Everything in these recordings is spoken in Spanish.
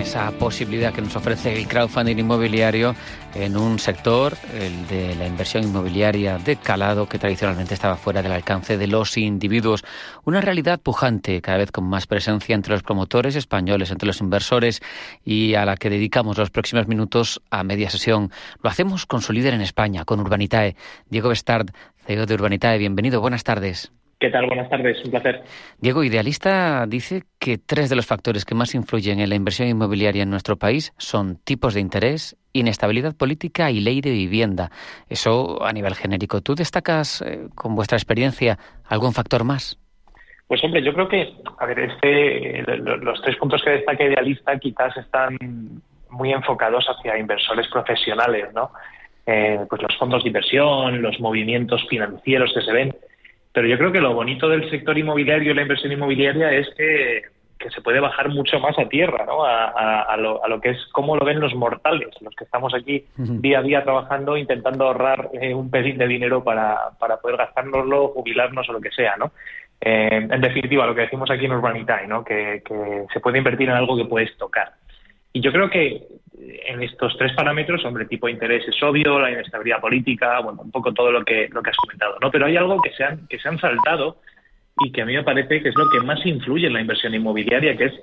Esa posibilidad que nos ofrece el crowdfunding inmobiliario en un sector, el de la inversión inmobiliaria de calado, que tradicionalmente estaba fuera del alcance de los individuos. Una realidad pujante, cada vez con más presencia entre los promotores españoles, entre los inversores y a la que dedicamos los próximos minutos a media sesión. Lo hacemos con su líder en España, con Urbanitae. Diego Bestard, CEO de Urbanitae, bienvenido, buenas tardes. ¿Qué tal? Buenas tardes, un placer. Diego, Idealista dice que tres de los factores que más influyen en la inversión inmobiliaria en nuestro país son tipos de interés, inestabilidad política y ley de vivienda. Eso a nivel genérico. ¿Tú destacas eh, con vuestra experiencia algún factor más? Pues hombre, yo creo que, a ver, este, los tres puntos que destaca Idealista quizás están muy enfocados hacia inversores profesionales, ¿no? Eh, pues los fondos de inversión, los movimientos financieros que se ven pero yo creo que lo bonito del sector inmobiliario y la inversión inmobiliaria es que, se puede bajar mucho más a tierra, ¿no? A, lo, que es cómo lo ven los mortales, los que estamos aquí día a día trabajando, intentando ahorrar eh, un pelín de dinero para, para poder gastárnoslo, jubilarnos o lo que sea, ¿no? Eh, en definitiva, lo que decimos aquí en Urbanitae, ¿no? Que, que se puede invertir en algo que puedes tocar. Y yo creo que en estos tres parámetros, hombre, tipo de interés es obvio, la inestabilidad política, bueno, un poco todo lo que, lo que has comentado, ¿no? Pero hay algo que se han, que se han saltado y que a mí me parece que es lo que más influye en la inversión inmobiliaria, que es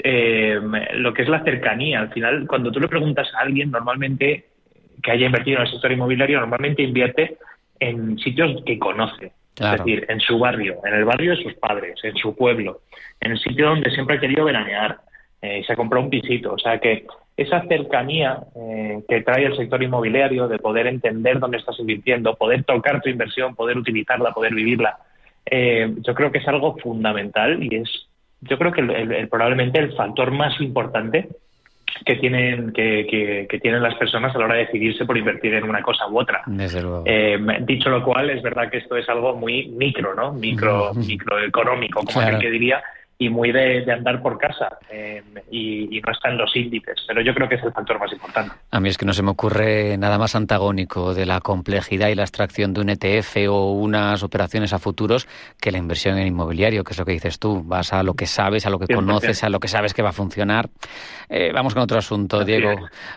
eh, lo que es la cercanía. Al final, cuando tú le preguntas a alguien, normalmente que haya invertido en el sector inmobiliario, normalmente invierte en sitios que conoce. Es decir, en su barrio, en el barrio de sus padres, en su pueblo, en el sitio donde siempre ha querido veranear, eh, y se compró un pisito. O sea que esa cercanía eh, que trae el sector inmobiliario de poder entender dónde estás invirtiendo, poder tocar tu inversión, poder utilizarla, poder vivirla, eh, yo creo que es algo fundamental y es, yo creo que el, probablemente el factor más importante que tienen que, que, tienen las personas a la hora de decidirse por invertir en una cosa u otra. Eh, dicho lo cual, es verdad que esto es algo muy micro, ¿no? Micro, microeconómico, como claro. que diría, y muy de, andar por casa eh, y, no está en los índices, pero yo creo que es el factor más importante. A mí es que no se me ocurre nada más antagónico de la complejidad y la extracción de un ETF o unas operaciones a futuros que la inversión en inmobiliario, que es lo que dices tú, vas a lo que sabes, a lo que conoces, a lo que sabes que va a funcionar. Eh, vamos con otro asunto, Diego.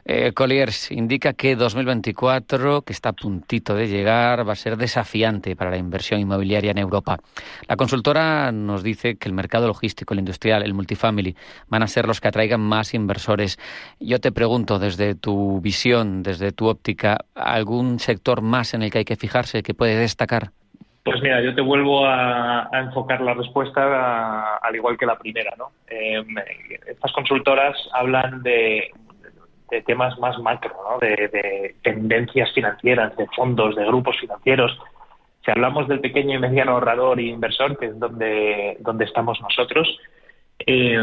Eh, Colliers indica que 2024, que está a puntito de llegar, va a ser desafiante para la inversión inmobiliaria en Europa. La consultora nos dice que el mercado logístico el industrial, el multifamily, van a ser los que atraigan más inversores. Yo te pregunto, desde tu visión, desde tu óptica, ¿algún sector más en el que hay que fijarse que puede destacar? Pues mira, yo te vuelvo a, enfocar la respuesta al igual que la primera. ¿no? Em, estas consultoras hablan de, temas más macro, ¿no? de, de, tendencias financieras, de fondos, de grupos financieros, si hablamos del pequeño y mediano ahorrador e inversor, que es donde, donde estamos nosotros, eh,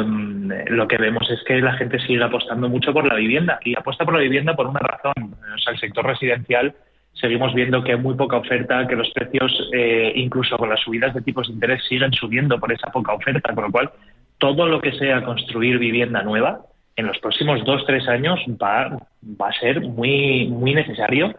lo que vemos es que la gente sigue apostando mucho por la vivienda y apuesta por la vivienda por una razón. O sea, el sector residencial seguimos viendo que hay muy poca oferta, que los precios, eh, incluso con las subidas de tipos de interés, siguen subiendo por esa poca oferta, con lo cual todo lo que sea construir vivienda nueva en los próximos dos, tres años va, va a ser muy, muy necesario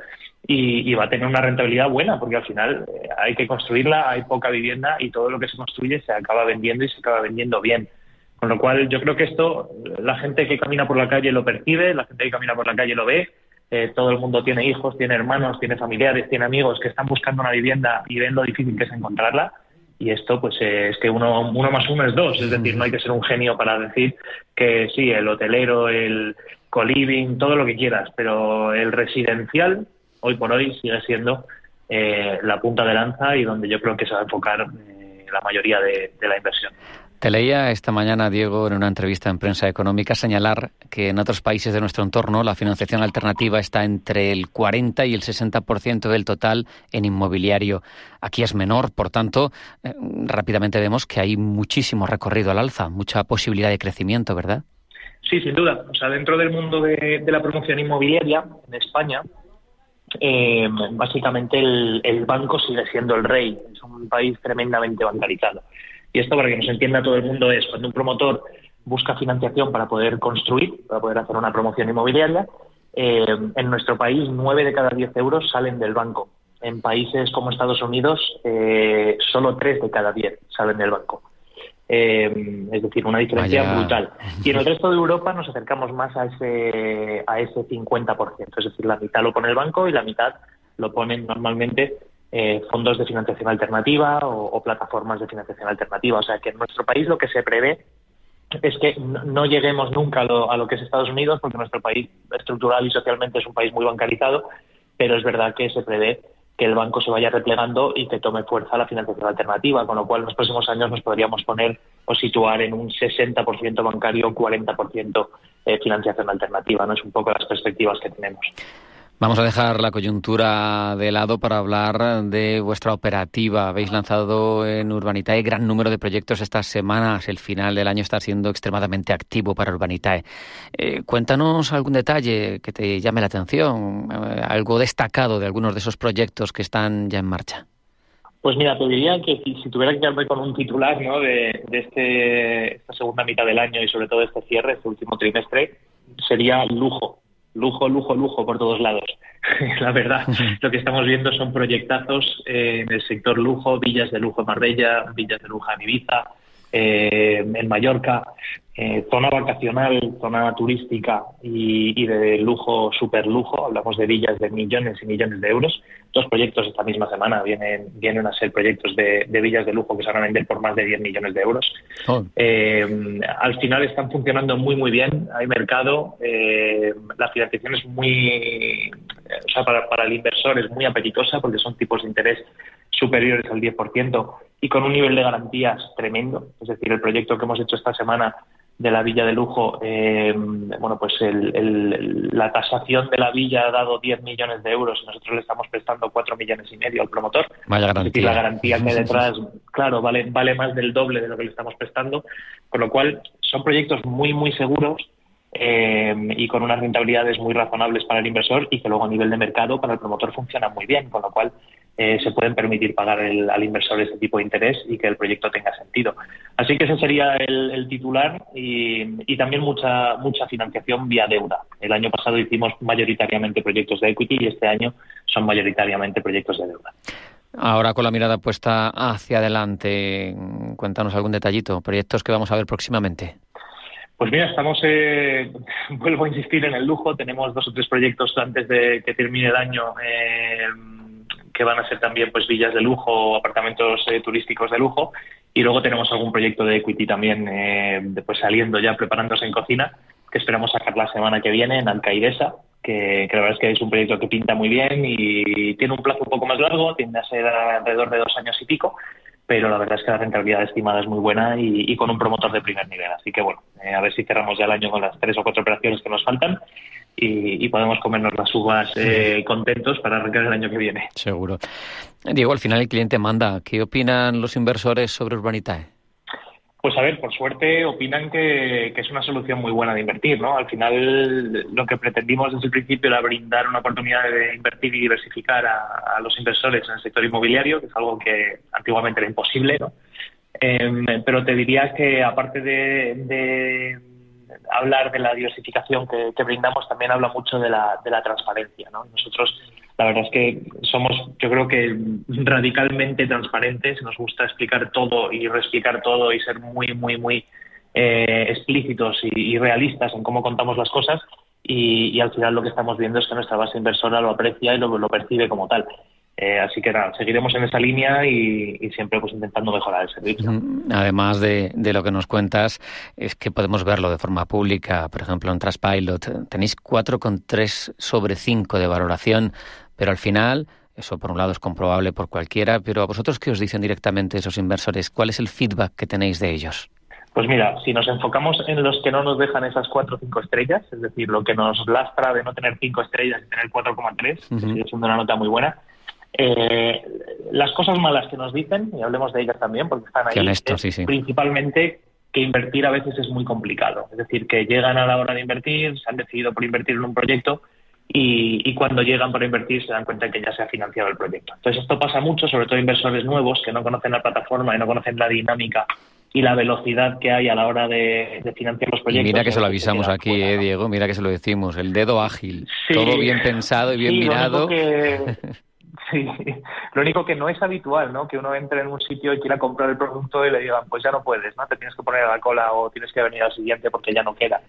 y, va a tener una rentabilidad buena, porque al final eh, hay que construirla, hay poca vivienda y todo lo que se construye se acaba vendiendo y se acaba vendiendo bien. Con lo cual, yo creo que esto, la gente que camina por la calle lo percibe, la gente que camina por la calle lo ve, eh, todo el mundo tiene hijos, tiene hermanos, tiene familiares, tiene amigos que están buscando una vivienda y ven lo difícil que es encontrarla. Y esto, pues, es que uno, uno más uno es dos. Es decir, no hay que ser un genio para decir que sí, el hotelero, el coliving, todo lo que quieras, pero el residencial hoy por hoy sigue siendo eh, la punta de lanza y donde yo creo que se va a enfocar eh, la mayoría de, la inversión. Te leía esta mañana, Diego, en una entrevista en prensa económica, señalar que en otros países de nuestro entorno la financiación alternativa está entre el 40 y el 60% del total en inmobiliario. Aquí es menor, por tanto, eh, rápidamente vemos que hay muchísimo recorrido al alza, mucha posibilidad de crecimiento, ¿verdad? Sí, sin duda. O sea, dentro del mundo de la promoción inmobiliaria en España, eh, básicamente el, banco sigue siendo el rey. Es un país tremendamente bancarizado. Y esto, para que nos entienda todo el mundo, es cuando un promotor busca financiación para poder construir, para poder hacer una promoción inmobiliaria, eh, en nuestro país 9 de cada 10 euros salen del banco. En países como Estados Unidos, eh, solo 3 de cada 10 salen del banco. Eh, es decir, una diferencia brutal. Y en el resto de Europa nos acercamos más a ese, a ese 50%. Es decir, la mitad lo pone el banco y la mitad lo ponen normalmente eh, fondos de financiación alternativa o, plataformas de financiación alternativa. O sea que en nuestro país lo que se prevé es que no, lleguemos nunca a lo, a lo, que es Estados Unidos, porque nuestro país estructural y socialmente es un país muy bancarizado, pero es verdad que se prevé que el banco se vaya replegando y que tome fuerza la financiación alternativa, con lo cual en los próximos años nos podríamos poner o situar en un 60% bancario, 40% eh, financiación alternativa. No es un poco las perspectivas que tenemos. Vamos a dejar la coyuntura de lado para hablar de vuestra operativa. Habéis lanzado en Urbanitae gran número de proyectos estas semanas. El final del año está siendo extremadamente activo para Urbanitae. Eh, cuéntanos algún detalle que te llame la atención, eh, algo destacado de algunos de esos proyectos que están ya en marcha. Pues mira, te diría que si, tuviera que quedarme con un titular de, de este, esta segunda mitad del año y sobre todo este cierre, este último trimestre, sería lujo lujo, lujo, lujo por todos lados. la verdad, lo que estamos viendo son proyectazos eh, en el sector lujo, villas de lujo en Marbella, villas de lujo en Ibiza, eh, en Mallorca, eh, zona vacacional, zona turística y, de lujo, super lujo. Hablamos de villas de millones y millones de euros. Dos proyectos esta misma semana vienen, vienen a ser proyectos de, villas de lujo que se van a vender por más de 10 millones de euros. Oh. Eh, al final están funcionando muy, muy bien. Hay mercado. la financiación es muy, o sea, para, para el inversor es muy apetitosa porque son tipos de interés superiores al 10% y con un nivel de garantías tremendo. Es decir, el proyecto que hemos hecho esta semana de la villa de lujo, eh, bueno, pues la tasación de la villa ha dado 10 millones de euros y nosotros le estamos prestando 4 millones y medio al promotor. Vaya garantía. Es decir, la garantía que hay detrás, claro, vale, vale más del doble de lo que le estamos prestando, con lo cual son proyectos muy, muy seguros eh, y con unas rentabilidades muy razonables para el inversor y que luego a nivel de mercado para el promotor funciona muy bien, con lo cual eh, se pueden permitir pagar al inversor este tipo de interés y que el proyecto tenga sentido. Así que ese sería el, titular y, también mucha, mucha financiación vía deuda. El año pasado hicimos mayoritariamente proyectos de equity y este año son mayoritariamente proyectos de deuda. Ahora con la mirada puesta hacia adelante, cuéntanos algún detallito, proyectos que vamos a ver próximamente. Pues mira, estamos, eh, vuelvo a insistir en el lujo, tenemos dos o tres proyectos antes de que termine el año. Eh, que van a ser también pues villas de lujo o apartamentos eh, turísticos de lujo. Y luego tenemos algún proyecto de equity también eh, pues saliendo ya, preparándose en cocina, que esperamos sacar la semana que viene en Alcaidesa, que, que, la verdad es que es un proyecto que pinta muy bien y tiene un plazo un poco más largo, tiende a ser alrededor de dos años y pico, pero la verdad es que la rentabilidad estimada es muy buena y, con un promotor de primer nivel. Así que bueno, eh, a ver si cerramos ya el año con las tres o cuatro operaciones que nos faltan y, podemos comernos las uvas eh, contentos para arrancar el año que viene. Seguro. Diego, al final el cliente manda. ¿Qué opinan los inversores sobre Urbanitae? Pues a ver, por suerte opinan que, es una solución muy buena de invertir, ¿no? Al final lo que pretendimos desde el principio era brindar una oportunidad de invertir y diversificar a, los inversores en el sector inmobiliario, que es algo que antiguamente era imposible, ¿no? Em, pero te diría que aparte de hablar de la diversificación que, brindamos también habla mucho de la, de la transparencia. ¿no? Nosotros, la verdad es que somos, yo creo que radicalmente transparentes, nos gusta explicar todo y reexplicar todo y ser muy, muy, muy eh, explícitos y, realistas en cómo contamos las cosas. Y, al final lo que estamos viendo es que nuestra base inversora lo aprecia y lo, lo percibe como tal. Eh, así que nada, seguiremos en esa línea y, siempre pues intentando mejorar el servicio. Además de, lo que nos cuentas, es que podemos verlo de forma pública. Por ejemplo, en Traspilot tenéis 4,3 sobre 5 de valoración, pero al final, eso por un lado es comprobable por cualquiera, pero a vosotros qué os dicen directamente esos inversores, ¿cuál es el feedback que tenéis de ellos? Pues mira, si nos enfocamos en los que no nos dejan esas 4 o 5 estrellas, es decir, lo que nos lastra de no tener 5 estrellas y tener 4,3, uh -huh. es una nota muy buena, eh, las cosas malas que nos dicen, y hablemos de ellas también, porque están ahí, principalmente que invertir a veces es muy complicado. Es decir, que llegan a la hora de invertir, se han decidido por invertir en un proyecto y, cuando llegan para invertir se dan cuenta de que ya se ha financiado el proyecto. Entonces esto pasa mucho, sobre todo inversores nuevos que no conocen la plataforma y no conocen la dinámica y la velocidad que hay a la hora de, financiar los proyectos. mira que se lo avisamos aquí, eh, Diego, mira que se lo decimos, el dedo ágil, todo bien pensado y bien mirado. sí, lo único que no es habitual, ¿no? Que uno entre en un sitio y quiera comprar el producto y le digan, pues ya no puedes, ¿no? Te tienes que poner a la cola o tienes que venir al siguiente porque ya no queda.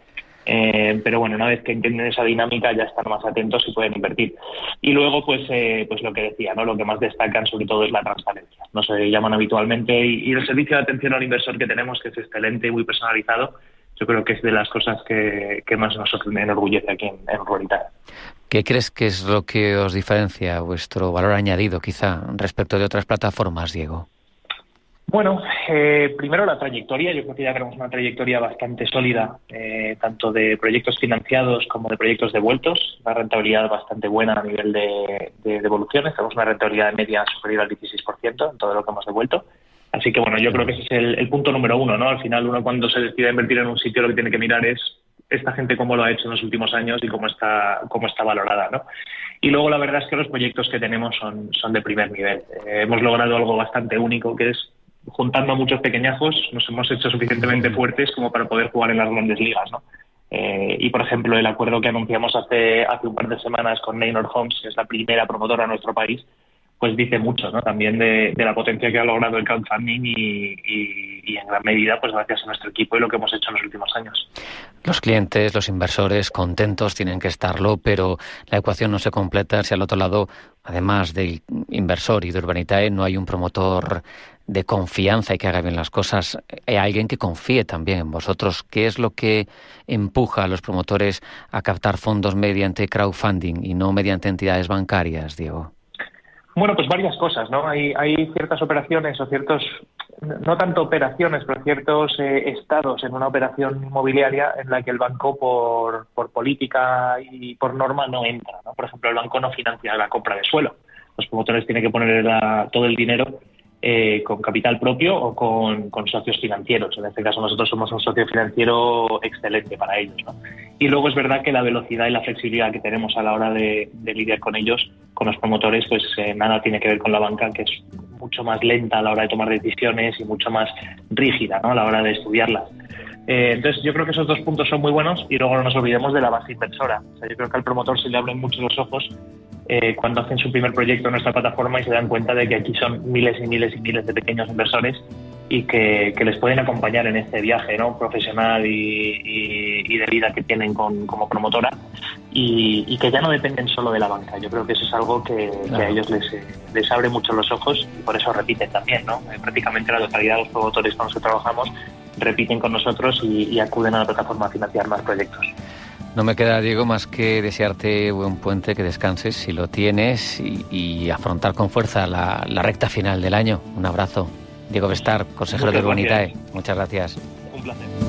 Eh, pero bueno, una vez que entienden esa dinámica ya están más atentos y pueden invertir. Y luego, pues, eh, pues lo que decía, ¿no? Lo que más destacan sobre todo es la transparencia. No se llaman habitualmente y, el servicio de atención al inversor que tenemos, que es excelente y muy personalizado, yo creo que es de las cosas que, más nos enorgullece aquí en, en ¿Qué crees que es lo que os diferencia, vuestro valor añadido quizá, respecto de otras plataformas, Diego? Bueno, eh, primero la trayectoria. Yo creo que ya tenemos una trayectoria bastante sólida, eh, tanto de proyectos financiados como de proyectos devueltos. Una rentabilidad bastante buena a nivel de, devoluciones. Tenemos una rentabilidad media superior al 16% en todo lo que hemos devuelto. Así que bueno, yo creo que ese es el, punto número uno, ¿no? Al final uno cuando se decide invertir en un sitio lo que tiene que mirar es esta gente cómo lo ha hecho en los últimos años y cómo está, cómo está valorada, ¿no? Y luego la verdad es que los proyectos que tenemos son, son de primer nivel. Eh, hemos logrado algo bastante único que es juntando a muchos pequeñajos, nos hemos hecho suficientemente fuertes como para poder jugar en las grandes ligas, ¿no? Eh, y, por ejemplo, el acuerdo que anunciamos hace, hace un par de semanas con Neynor Homes, que es la primera promotora en nuestro país, pues dice mucho, ¿no? También de, la potencia que ha logrado el crowdfunding y, en gran medida, pues gracias a nuestro equipo y lo que hemos hecho en los últimos años. Los clientes, los inversores contentos tienen que estarlo, pero la ecuación no se completa si al otro lado, además del inversor y de Urbanitae, no hay un promotor de confianza y que haga bien las cosas, hay alguien que confíe también en vosotros. ¿Qué es lo que empuja a los promotores a captar fondos mediante crowdfunding y no mediante entidades bancarias, Diego? Bueno, pues varias cosas, ¿no? Hay, hay ciertas operaciones o ciertos, no tanto operaciones, pero ciertos eh, estados en una operación inmobiliaria en la que el banco, por, por política y por norma, no entra, ¿no? Por ejemplo, el banco no financia la compra de suelo. Los promotores tienen que poner todo el dinero eh, con capital propio o con, socios financieros. En este caso nosotros somos un socio financiero excelente para ellos. Y luego es verdad que la velocidad y la flexibilidad que tenemos a la hora de, lidiar con ellos, con los promotores, pues eh, nada tiene que ver con la banca, que es mucho más lenta a la hora de tomar decisiones y mucho más rígida ¿no? a la hora de estudiarlas. Eh, entonces, yo creo que esos dos puntos son muy buenos y luego no nos olvidemos de la base inversora. yo creo que al promotor se le abren mucho los ojos eh, cuando hacen su primer proyecto en nuestra plataforma y se dan cuenta de que aquí son miles y miles y miles de pequeños inversores y que, les pueden acompañar en este viaje ¿no? profesional y, de vida que tienen como promotora y, que ya no dependen solo de la banca. Yo creo que eso es algo que, a ellos les, les, abre mucho los ojos y por eso repiten también. ¿no? Eh, prácticamente la totalidad de los promotores con los que trabajamos repiten con nosotros y acuden a la plataforma a financiar más proyectos. No me queda, Diego, más que desearte buen puente, que descanses si lo tienes y, afrontar con fuerza la, recta final del año. Un abrazo. Diego Bestar, consejero de Urbanitae. Muchas gracias. Un placer.